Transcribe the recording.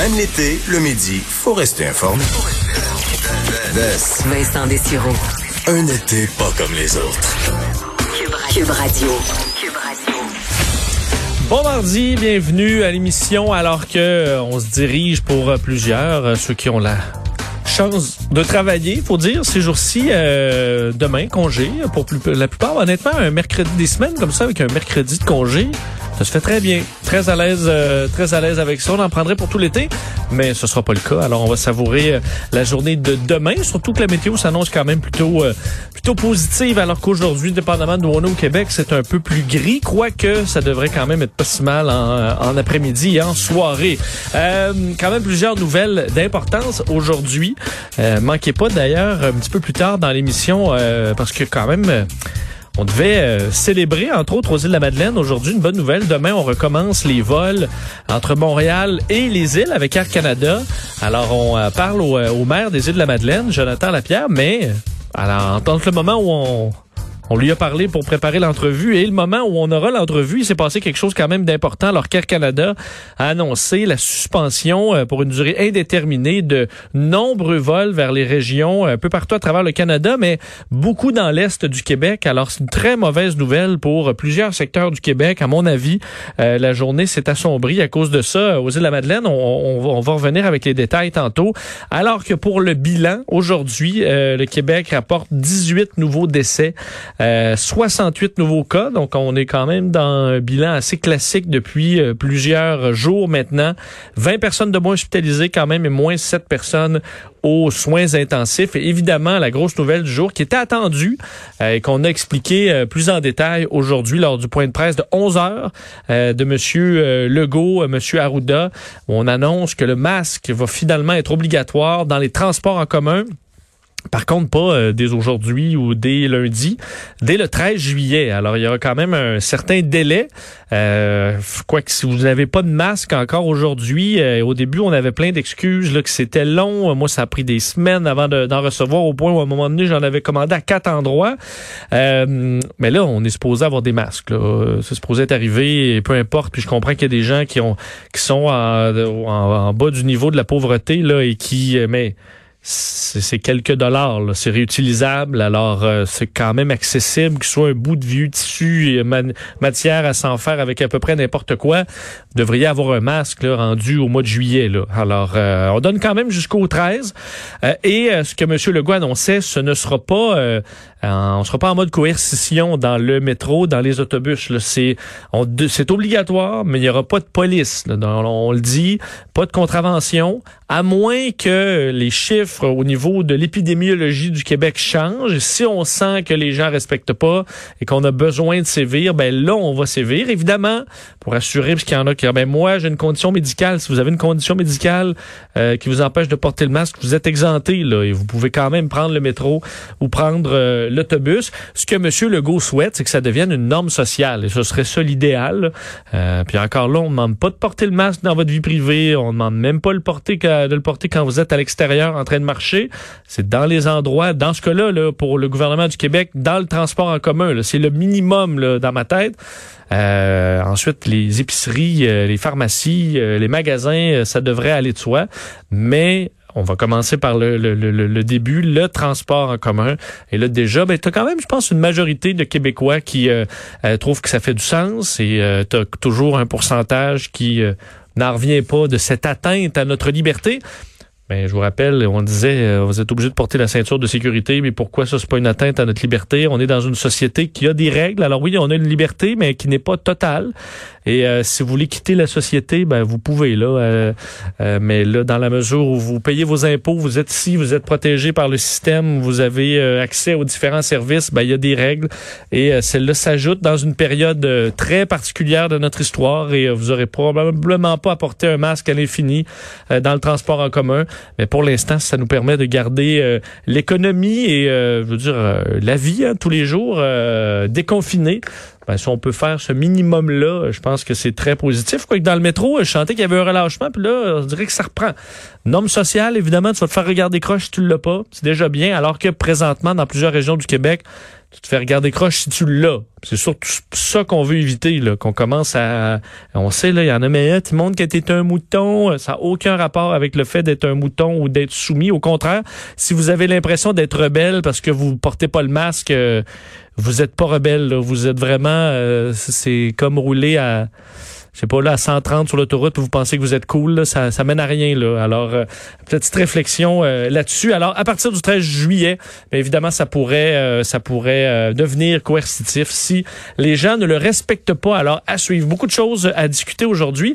Même l'été, le midi, faut rester informé. Vincent Dessureau. Un été pas comme les autres. Cube Radio. Bon mardi, bienvenue à l'émission alors que euh, on se dirige pour euh, plusieurs, euh, ceux qui ont la chance de travailler, faut dire, ces jours-ci, euh, demain, congé, pour plus- la plupart, honnêtement, un mercredi des semaines comme ça, avec un mercredi de congé, ça se fait très bien. Très à l'aise, euh, très à l'aise avec ça. On en prendrait pour tout l'été, mais ce sera pas le cas. Alors, on va savourer euh, la journée de demain, surtout que la météo s'annonce quand même plutôt, euh, plutôt positive, alors qu'aujourd'hui, dépendamment de où on est au Québec, c'est un peu plus gris, quoique ça devrait quand même être pas si mal en, en après-midi et en soirée. Euh, quand même plusieurs nouvelles d'importance aujourd'hui. Euh, manquez pas d'ailleurs un petit peu plus tard dans l'émission, parce que quand même... on devait euh, célébrer, entre autres, aux îles de la Madeleine. Aujourd'hui, une bonne nouvelle. Demain, on recommence les vols entre Montréal et les îles avec Air Canada. Alors, on euh, parle au, euh, au maire des îles de la Madeleine, Jonathan Lapierre, mais alors, entre le moment où on, on lui a parlé pour préparer l'entrevue et le moment où on aura l'entrevue, il s'est passé quelque chose quand même d'important. Alors Canada a annoncé la suspension euh, pour une durée indéterminée de nombreux vols vers les régions un peu partout à travers le Canada, mais beaucoup dans l'est du Québec. Alors c'est une très mauvaise nouvelle pour plusieurs secteurs du Québec. À mon avis, euh, la journée s'est assombrie à cause de ça. Aux îles de la Madeleine, on, va, revenir avec les détails tantôt. Alors que pour le bilan, aujourd'hui, euh, le Québec rapporte 18 nouveaux décès. Euh, 68 nouveaux cas, donc on est quand même dans un bilan assez classique depuis euh, plusieurs jours maintenant. 20 personnes de moins hospitalisées quand même et moins 7 personnes aux soins intensifs. Et évidemment, la grosse nouvelle du jour qui était attendue euh, et qu'on a expliqué euh, plus en détail aujourd'hui lors du point de presse de 11 heures euh, de Monsieur euh, Legault, euh, Monsieur Arruda, où on annonce que le masque va finalement être obligatoire dans les transports en commun. Par contre, pas euh, dès aujourd'hui ou dès lundi, dès le 13 juillet. Alors, il y aura quand même un certain délai. Euh, quoi que si vous n'avez pas de masque encore aujourd'hui, euh, au début, on avait plein d'excuses là, que c'était long. Moi, ça a pris des semaines avant de- d'en recevoir au point où, à un moment donné, j'en avais commandé à quatre endroits. Euh, mais là, on est supposé avoir des masques. Là. C'est supposé être arrivé, peu importe. Puis je comprends qu'il y a des gens qui ont qui sont en, en- en bas du niveau de la pauvreté là et qui... euh, mais c'est quelques dollars, c'est réutilisable, alors euh, c'est quand même accessible, que soit un bout de vieux tissu, et matière à s'en faire avec à peu près n'importe quoi. Devriez avoir un masque rendu au mois de juillet. Alors, euh, on donne quand même jusqu'au 13. Euh, et euh, ce que M. Legault annonçait, ce ne sera pas, euh, on sera pas en mode coercition dans le métro, dans les autobus. C'est on- obligatoire, mais il n'y aura pas de police. là. Dans- on le dit, pas de contravention, à moins que les chiffres au niveau de l'épidémiologie du Québec changent. Si on sent que les gens respectent pas et qu'on a besoin de sévir, ben là, on va sévir. Évidemment, pour assurer, parce qu'il y en a qui disent, ben moi, j'ai une condition médicale. Si vous avez une condition médicale euh, qui vous empêche de porter le masque, vous êtes exempté, là, et vous pouvez quand même prendre le métro ou prendre euh, l'autobus. Ce que M. Legault souhaite, c'est que ça devienne une norme sociale. Et ce serait ça l'idéal. Euh, puis encore là, on ne demande pas de porter le masque dans votre vie privée. On ne demande même pas le porter de le porter quand vous êtes à l'extérieur en train de marcher. C'est dans les endroits, dans ce cas-là, là, pour le gouvernement du Québec, dans le transport en commun. C'est le minimum là, dans ma tête. Euh, ensuite, les épiceries, euh, les pharmacies, euh, les magasins, euh, ça devrait aller de soi. Mais on va commencer par le, le, le, début, le transport en commun. Et là, déjà, ben, tu quand même, je pense, une majorité de Québécois qui euh, euh, trouvent que ça fait du sens et euh, tu toujours un pourcentage qui euh, n'en revient pas de cette atteinte à notre liberté. Ben, je vous rappelle, on disait, euh, vous êtes obligé de porter la ceinture de sécurité, mais pourquoi ça, c'est pas une atteinte à notre liberté? On est dans une société qui a des règles. Alors oui, on a une liberté, mais qui n'est pas totale. Et euh, si vous voulez quitter la société, ben vous pouvez là. euh, euh, mais là, dans la mesure où vous payez vos impôts, vous êtes ici, vous êtes protégé par le système, vous avez euh, accès aux différents services, ben il y a des règles. Et euh, celle-là s'ajoute dans une période euh, très particulière de notre histoire. Et vous aurez probablement pas apporté un masque à l'infini dans le transport en commun. Mais pour l'instant, ça nous permet de garder l'économie et, je veux dire, la vie hein, tous les jours déconfinée. Ben, si on peut faire ce minimum-là, je pense que c'est très positif. Quoique dans le métro, je sentais qu'il y avait un relâchement, puis là, on dirait que ça reprend. Norme sociale, évidemment, tu vas te faire regarder croche si tu l'as pas. C'est déjà bien, alors que présentement, dans plusieurs régions du Québec, tu te fais regarder croche si tu l'as. C'est surtout ça qu'on veut éviter, là, qu'on commence à... On sait, là, il y en a, mais tout le monde qui était un mouton, ça n'a aucun rapport avec le fait d'être un mouton ou d'être soumis. Au contraire, si vous avez l'impression d'être rebelle parce que vous portez pas le masque, euh, vous êtes pas rebelle. Là. Vous êtes vraiment... Euh, c'est comme rouler à je sais pas, là, à 130 sur l'autoroute, vous pensez que vous êtes cool, là, ça, ça mène à rien. Là. Alors, euh, petite réflexion euh, là-dessus. Alors, à partir du 13 juillet, bien évidemment, ça pourrait, euh, ça pourrait devenir coercitif si les gens ne le respectent pas. Alors, à suivre. Beaucoup de choses à discuter aujourd'hui.